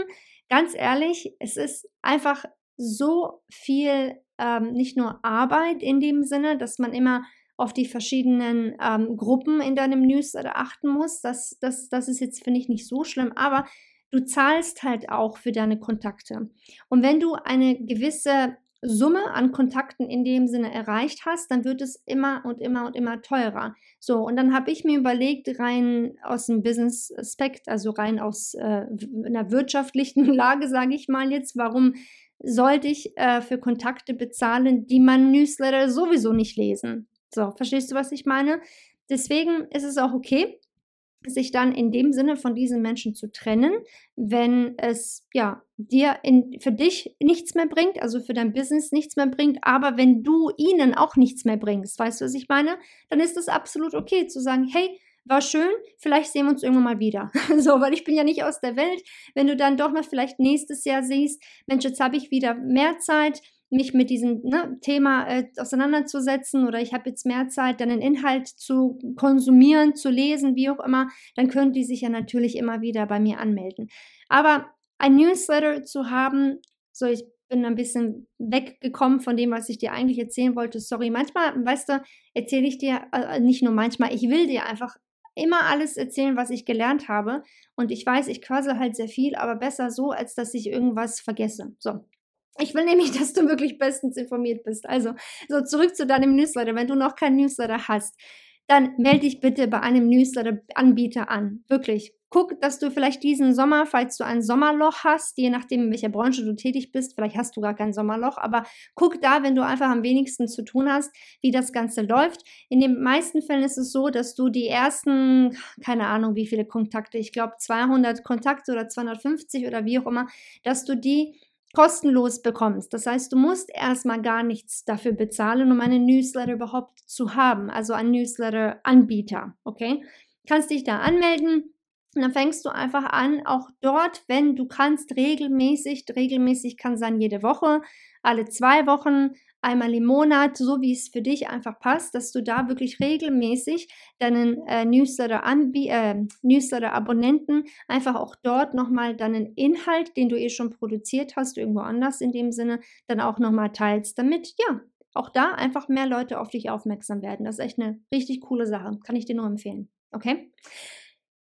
Ganz ehrlich, es ist einfach so viel ähm, nicht nur Arbeit in dem Sinne, dass man immer auf die verschiedenen ähm, Gruppen in deinem Newsletter achten muss. Das, das, das ist jetzt, finde ich, nicht so schlimm, aber du zahlst halt auch für deine Kontakte. Und wenn du eine gewisse Summe an Kontakten in dem Sinne erreicht hast, dann wird es immer und immer und immer teurer. So, und dann habe ich mir überlegt, rein aus dem Business-Aspekt, also rein aus äh, einer wirtschaftlichen Lage, sage ich mal jetzt, warum sollte ich äh, für Kontakte bezahlen, die mein Newsletter sowieso nicht lesen? So, verstehst du, was ich meine? Deswegen ist es auch okay, sich dann in dem Sinne von diesen Menschen zu trennen, wenn es ja dir in, für dich nichts mehr bringt, also für dein Business nichts mehr bringt, aber wenn du ihnen auch nichts mehr bringst, weißt du, was ich meine? Dann ist es absolut okay zu sagen, hey, war schön, vielleicht sehen wir uns irgendwann mal wieder. so, weil ich bin ja nicht aus der Welt. Wenn du dann doch mal vielleicht nächstes Jahr siehst, Mensch, jetzt habe ich wieder mehr Zeit, mich mit diesem ne, Thema äh, auseinanderzusetzen oder ich habe jetzt mehr Zeit, dann den Inhalt zu konsumieren, zu lesen, wie auch immer, dann können die sich ja natürlich immer wieder bei mir anmelden. Aber ein Newsletter zu haben, so ich bin ein bisschen weggekommen von dem, was ich dir eigentlich erzählen wollte. Sorry, manchmal, weißt du, erzähle ich dir, äh, nicht nur manchmal, ich will dir einfach immer alles erzählen, was ich gelernt habe. Und ich weiß, ich quassel halt sehr viel, aber besser so, als dass ich irgendwas vergesse. So, ich will nämlich, dass du wirklich bestens informiert bist. Also, so zurück zu deinem Newsletter. Wenn du noch keinen Newsletter hast, dann melde dich bitte bei einem Newsletter-Anbieter an. Wirklich. Guck, dass du vielleicht diesen Sommer, falls du ein Sommerloch hast, je nachdem, in welcher Branche du tätig bist, vielleicht hast du gar kein Sommerloch, aber guck da, wenn du einfach am wenigsten zu tun hast, wie das Ganze läuft. In den meisten Fällen ist es so, dass du die ersten, keine Ahnung, wie viele Kontakte, ich glaube 200 Kontakte oder 250 oder wie auch immer, dass du die kostenlos bekommst. Das heißt, du musst erstmal gar nichts dafür bezahlen, um einen Newsletter überhaupt zu haben, also einen Newsletter-Anbieter. Okay? Kannst dich da anmelden. Und dann fängst du einfach an, auch dort, wenn du kannst, regelmäßig, regelmäßig kann sein jede Woche, alle zwei Wochen einmal im Monat, so wie es für dich einfach passt, dass du da wirklich regelmäßig deinen äh, Newsletter, äh, Newsletter einfach auch dort nochmal deinen Inhalt, den du eh schon produziert hast, irgendwo anders in dem Sinne, dann auch nochmal teilst, damit ja auch da einfach mehr Leute auf dich aufmerksam werden. Das ist echt eine richtig coole Sache. Kann ich dir nur empfehlen. Okay?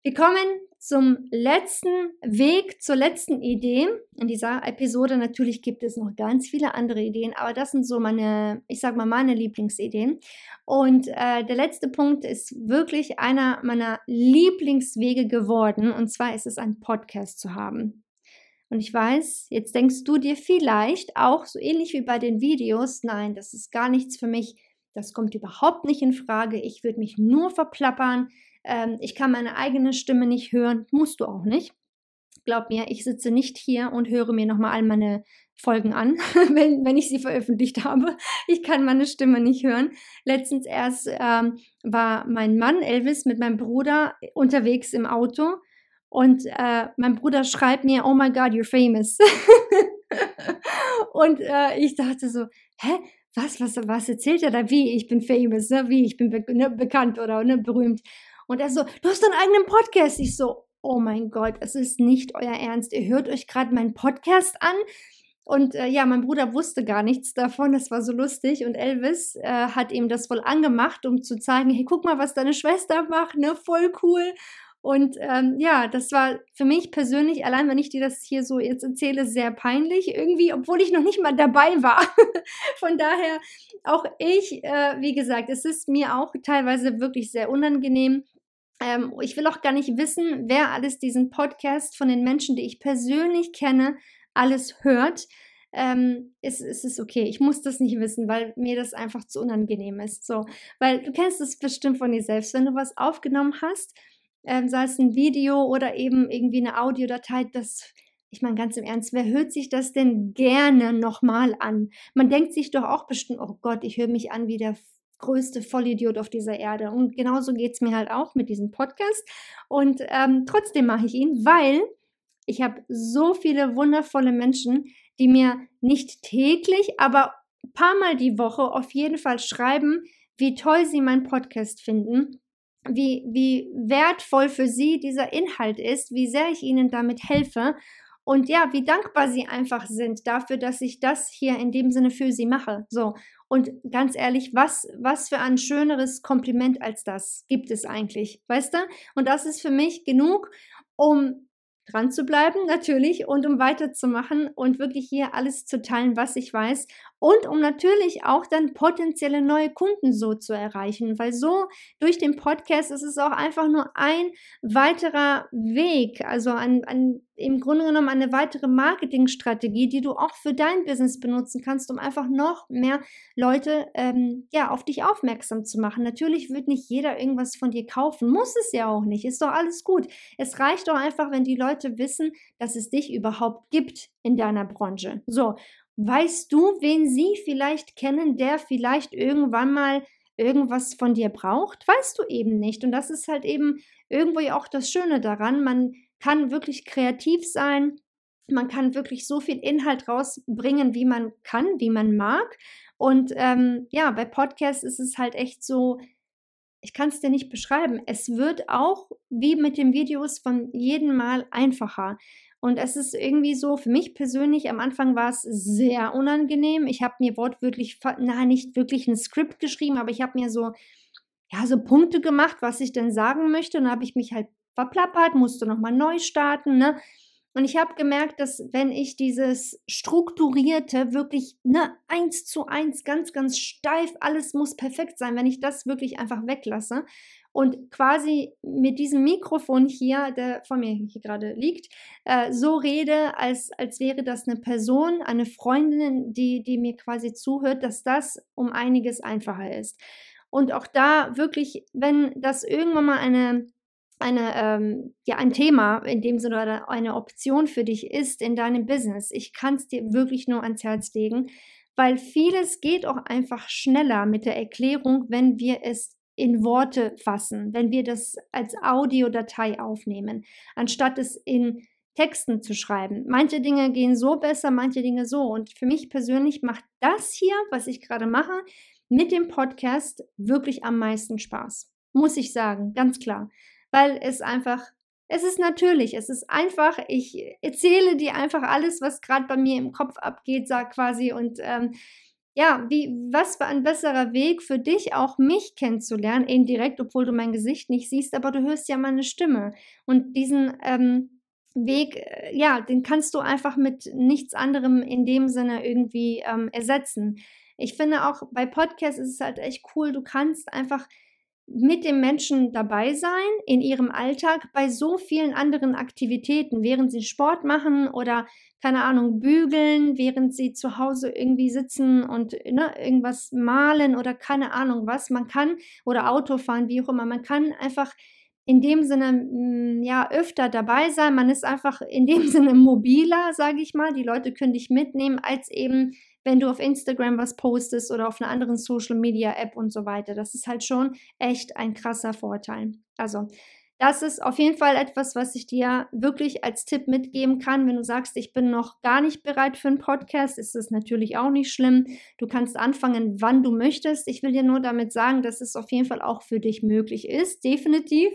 Wir kommen zum letzten Weg, zur letzten Idee in dieser Episode. Natürlich gibt es noch ganz viele andere Ideen, aber das sind so meine, ich sag mal, meine Lieblingsideen. Und äh, der letzte Punkt ist wirklich einer meiner Lieblingswege geworden. Und zwar ist es ein Podcast zu haben. Und ich weiß, jetzt denkst du dir vielleicht auch so ähnlich wie bei den Videos, nein, das ist gar nichts für mich. Das kommt überhaupt nicht in Frage. Ich würde mich nur verplappern ähm, ich kann meine eigene Stimme nicht hören, musst du auch nicht. Glaub mir, ich sitze nicht hier und höre mir nochmal all meine Folgen an, wenn, wenn ich sie veröffentlicht habe. Ich kann meine Stimme nicht hören. Letztens erst ähm, war mein Mann Elvis mit meinem Bruder unterwegs im Auto und äh, mein Bruder schreibt mir, oh my God, you're famous. und äh, ich dachte so, hä? Was, was, was erzählt er da? Wie, ich bin famous, ne? Wie, ich bin be ne, bekannt oder ne, berühmt. Und er so, du hast deinen eigenen Podcast. Ich so, oh mein Gott, es ist nicht euer Ernst. Ihr hört euch gerade meinen Podcast an. Und äh, ja, mein Bruder wusste gar nichts davon. Das war so lustig. Und Elvis äh, hat ihm das wohl angemacht, um zu zeigen, hey, guck mal, was deine Schwester macht, ne? Voll cool. Und ähm, ja, das war für mich persönlich, allein wenn ich dir das hier so jetzt erzähle, sehr peinlich irgendwie, obwohl ich noch nicht mal dabei war. Von daher, auch ich, äh, wie gesagt, es ist mir auch teilweise wirklich sehr unangenehm. Ähm, ich will auch gar nicht wissen, wer alles diesen Podcast von den Menschen, die ich persönlich kenne, alles hört. Ähm, es, es ist okay. Ich muss das nicht wissen, weil mir das einfach zu unangenehm ist. So, weil du kennst es bestimmt von dir selbst. Wenn du was aufgenommen hast, ähm, sei es ein Video oder eben irgendwie eine Audiodatei, das ich meine, ganz im Ernst, wer hört sich das denn gerne nochmal an? Man denkt sich doch auch bestimmt, oh Gott, ich höre mich an wie der größte Vollidiot auf dieser Erde. Und genauso geht es mir halt auch mit diesem Podcast. Und ähm, trotzdem mache ich ihn, weil ich habe so viele wundervolle Menschen, die mir nicht täglich, aber ein paar Mal die Woche auf jeden Fall schreiben, wie toll sie meinen Podcast finden, wie, wie wertvoll für sie dieser Inhalt ist, wie sehr ich ihnen damit helfe und ja, wie dankbar sie einfach sind dafür, dass ich das hier in dem Sinne für sie mache. So. Und ganz ehrlich, was, was für ein schöneres Kompliment als das gibt es eigentlich, weißt du? Und das ist für mich genug, um dran zu bleiben, natürlich, und um weiterzumachen und wirklich hier alles zu teilen, was ich weiß und um natürlich auch dann potenzielle neue Kunden so zu erreichen, weil so durch den Podcast ist es auch einfach nur ein weiterer Weg, also ein, ein, im Grunde genommen eine weitere Marketingstrategie, die du auch für dein Business benutzen kannst, um einfach noch mehr Leute ähm, ja, auf dich aufmerksam zu machen. Natürlich wird nicht jeder irgendwas von dir kaufen, muss es ja auch nicht, ist doch alles gut. Es reicht doch einfach, wenn die Leute wissen, dass es dich überhaupt gibt in deiner Branche. So, Weißt du, wen sie vielleicht kennen, der vielleicht irgendwann mal irgendwas von dir braucht? Weißt du eben nicht. Und das ist halt eben irgendwo ja auch das Schöne daran. Man kann wirklich kreativ sein. Man kann wirklich so viel Inhalt rausbringen, wie man kann, wie man mag. Und ähm, ja, bei Podcasts ist es halt echt so, ich kann es dir nicht beschreiben. Es wird auch wie mit den Videos von jedem Mal einfacher. Und es ist irgendwie so, für mich persönlich, am Anfang war es sehr unangenehm. Ich habe mir wortwörtlich, na, nicht wirklich ein Skript geschrieben, aber ich habe mir so, ja, so Punkte gemacht, was ich denn sagen möchte. Und dann habe ich mich halt verplappert, musste nochmal neu starten, ne? Und ich habe gemerkt, dass wenn ich dieses strukturierte, wirklich ne, eins zu eins, ganz, ganz steif, alles muss perfekt sein, wenn ich das wirklich einfach weglasse, und quasi mit diesem Mikrofon hier, der vor mir hier gerade liegt, äh, so rede, als, als wäre das eine Person, eine Freundin, die, die mir quasi zuhört, dass das um einiges einfacher ist. Und auch da wirklich, wenn das irgendwann mal eine, eine, ähm, ja, ein Thema in dem Sinne oder eine Option für dich ist in deinem Business, ich kann es dir wirklich nur ans Herz legen, weil vieles geht auch einfach schneller mit der Erklärung, wenn wir es in Worte fassen, wenn wir das als Audiodatei aufnehmen, anstatt es in Texten zu schreiben. Manche Dinge gehen so besser, manche Dinge so. Und für mich persönlich macht das hier, was ich gerade mache, mit dem Podcast wirklich am meisten Spaß. Muss ich sagen, ganz klar. Weil es einfach, es ist natürlich, es ist einfach, ich erzähle dir einfach alles, was gerade bei mir im Kopf abgeht, sag quasi. Und ähm, ja, wie, was für ein besserer Weg für dich, auch mich kennenzulernen, indirekt, obwohl du mein Gesicht nicht siehst, aber du hörst ja meine Stimme. Und diesen ähm, Weg, äh, ja, den kannst du einfach mit nichts anderem in dem Sinne irgendwie ähm, ersetzen. Ich finde auch bei Podcasts ist es halt echt cool, du kannst einfach mit dem Menschen dabei sein in ihrem Alltag bei so vielen anderen Aktivitäten, während sie Sport machen oder keine Ahnung bügeln, während sie zu Hause irgendwie sitzen und ne, irgendwas malen oder keine Ahnung was. Man kann oder Auto fahren, wie auch immer. Man kann einfach in dem Sinne mm, ja öfter dabei sein. Man ist einfach in dem Sinne mobiler, sage ich mal. Die Leute können dich mitnehmen als eben wenn du auf Instagram was postest oder auf einer anderen Social Media App und so weiter. Das ist halt schon echt ein krasser Vorteil. Also, das ist auf jeden Fall etwas, was ich dir wirklich als Tipp mitgeben kann. Wenn du sagst, ich bin noch gar nicht bereit für einen Podcast, ist es natürlich auch nicht schlimm. Du kannst anfangen, wann du möchtest. Ich will dir nur damit sagen, dass es auf jeden Fall auch für dich möglich ist, definitiv.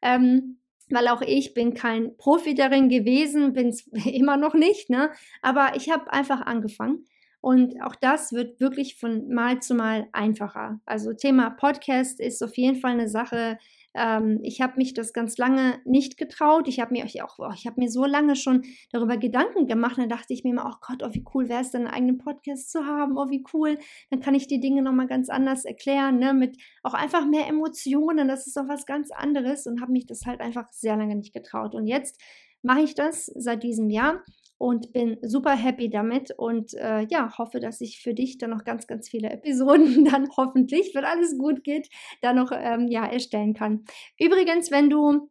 Ähm, weil auch ich bin kein Profi darin gewesen, bin es immer noch nicht, ne? Aber ich habe einfach angefangen und auch das wird wirklich von Mal zu Mal einfacher. Also Thema Podcast ist auf jeden Fall eine Sache. Ähm, ich habe mich das ganz lange nicht getraut. Ich habe mir auch, oh, ich habe mir so lange schon darüber Gedanken gemacht. Dann dachte ich mir immer, oh Gott, oh wie cool wäre es, dann einen eigenen Podcast zu haben. Oh wie cool, dann kann ich die Dinge noch mal ganz anders erklären, ne? Mit auch einfach mehr Emotionen. Das ist doch was ganz anderes und habe mich das halt einfach sehr lange nicht getraut. Und jetzt mache ich das seit diesem Jahr und bin super happy damit und äh, ja, hoffe, dass ich für dich dann noch ganz, ganz viele Episoden dann hoffentlich, wenn alles gut geht, dann noch ähm, ja, erstellen kann. Übrigens, wenn du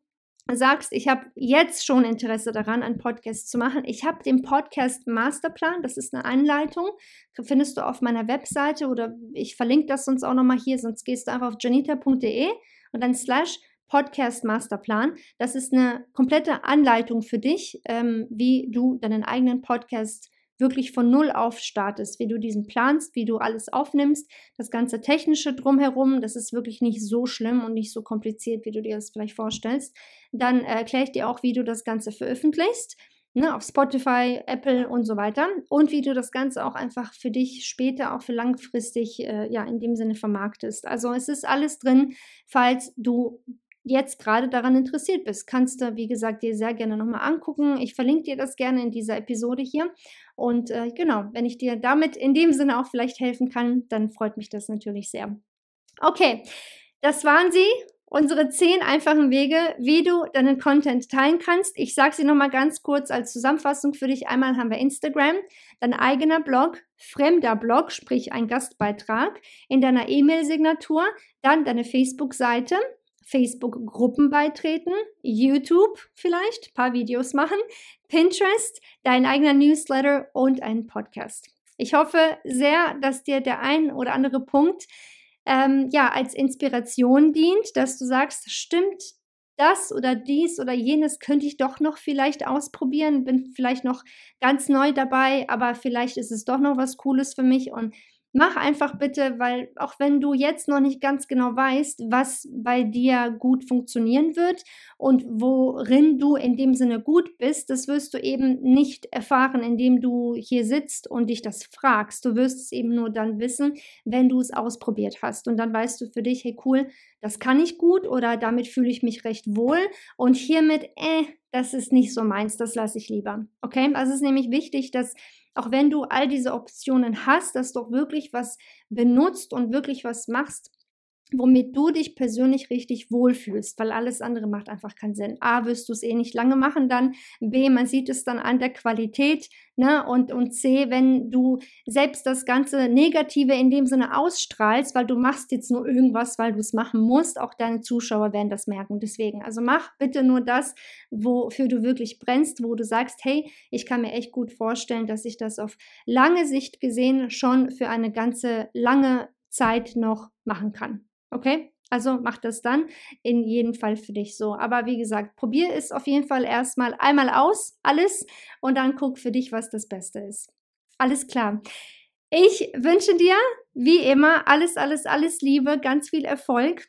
sagst, ich habe jetzt schon Interesse daran, einen Podcast zu machen, ich habe den Podcast Masterplan, das ist eine Anleitung, findest du auf meiner Webseite oder ich verlinke das sonst auch nochmal hier, sonst gehst du einfach auf janita.de und dann slash Podcast Masterplan. Das ist eine komplette Anleitung für dich, ähm, wie du deinen eigenen Podcast wirklich von Null auf startest, wie du diesen planst, wie du alles aufnimmst, das ganze Technische drumherum, das ist wirklich nicht so schlimm und nicht so kompliziert, wie du dir das vielleicht vorstellst. Dann erkläre ich dir auch, wie du das Ganze veröffentlichst. Ne, auf Spotify, Apple und so weiter. Und wie du das Ganze auch einfach für dich später, auch für langfristig, äh, ja, in dem Sinne vermarktest. Also es ist alles drin, falls du jetzt gerade daran interessiert bist, kannst du, wie gesagt, dir sehr gerne nochmal angucken. Ich verlinke dir das gerne in dieser Episode hier. Und äh, genau, wenn ich dir damit in dem Sinne auch vielleicht helfen kann, dann freut mich das natürlich sehr. Okay, das waren sie. Unsere zehn einfachen Wege, wie du deinen Content teilen kannst. Ich sage sie nochmal ganz kurz als Zusammenfassung für dich. Einmal haben wir Instagram, dein eigener Blog, fremder Blog, sprich ein Gastbeitrag in deiner E-Mail-Signatur, dann deine Facebook-Seite, Facebook-Gruppen beitreten, YouTube vielleicht, paar Videos machen, Pinterest, dein eigener Newsletter und einen Podcast. Ich hoffe sehr, dass dir der ein oder andere Punkt ähm, ja als Inspiration dient, dass du sagst, stimmt, das oder dies oder jenes könnte ich doch noch vielleicht ausprobieren, bin vielleicht noch ganz neu dabei, aber vielleicht ist es doch noch was Cooles für mich und Mach einfach bitte, weil auch wenn du jetzt noch nicht ganz genau weißt, was bei dir gut funktionieren wird und worin du in dem Sinne gut bist, das wirst du eben nicht erfahren, indem du hier sitzt und dich das fragst. Du wirst es eben nur dann wissen, wenn du es ausprobiert hast. Und dann weißt du für dich, hey cool, das kann ich gut oder damit fühle ich mich recht wohl und hiermit, äh, das ist nicht so meins, das lasse ich lieber. Okay, also es ist nämlich wichtig, dass auch wenn du all diese Optionen hast, dass du auch wirklich was benutzt und wirklich was machst, womit du dich persönlich richtig wohlfühlst, weil alles andere macht einfach keinen Sinn. A, wirst du es eh nicht lange machen dann. B, man sieht es dann an der Qualität. Ne? Und, und C, wenn du selbst das ganze Negative in dem Sinne ausstrahlst, weil du machst jetzt nur irgendwas, weil du es machen musst, auch deine Zuschauer werden das merken. Deswegen, also mach bitte nur das, wofür du wirklich brennst, wo du sagst, hey, ich kann mir echt gut vorstellen, dass ich das auf lange Sicht gesehen schon für eine ganze lange Zeit noch machen kann. Okay? Also mach das dann in jedem Fall für dich so. Aber wie gesagt, probier es auf jeden Fall erstmal einmal aus, alles, und dann guck für dich, was das Beste ist. Alles klar. Ich wünsche dir, wie immer, alles, alles, alles Liebe, ganz viel Erfolg.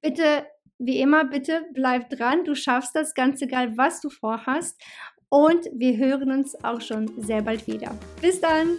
Bitte, wie immer, bitte bleib dran. Du schaffst das, ganz egal, was du vorhast. Und wir hören uns auch schon sehr bald wieder. Bis dann!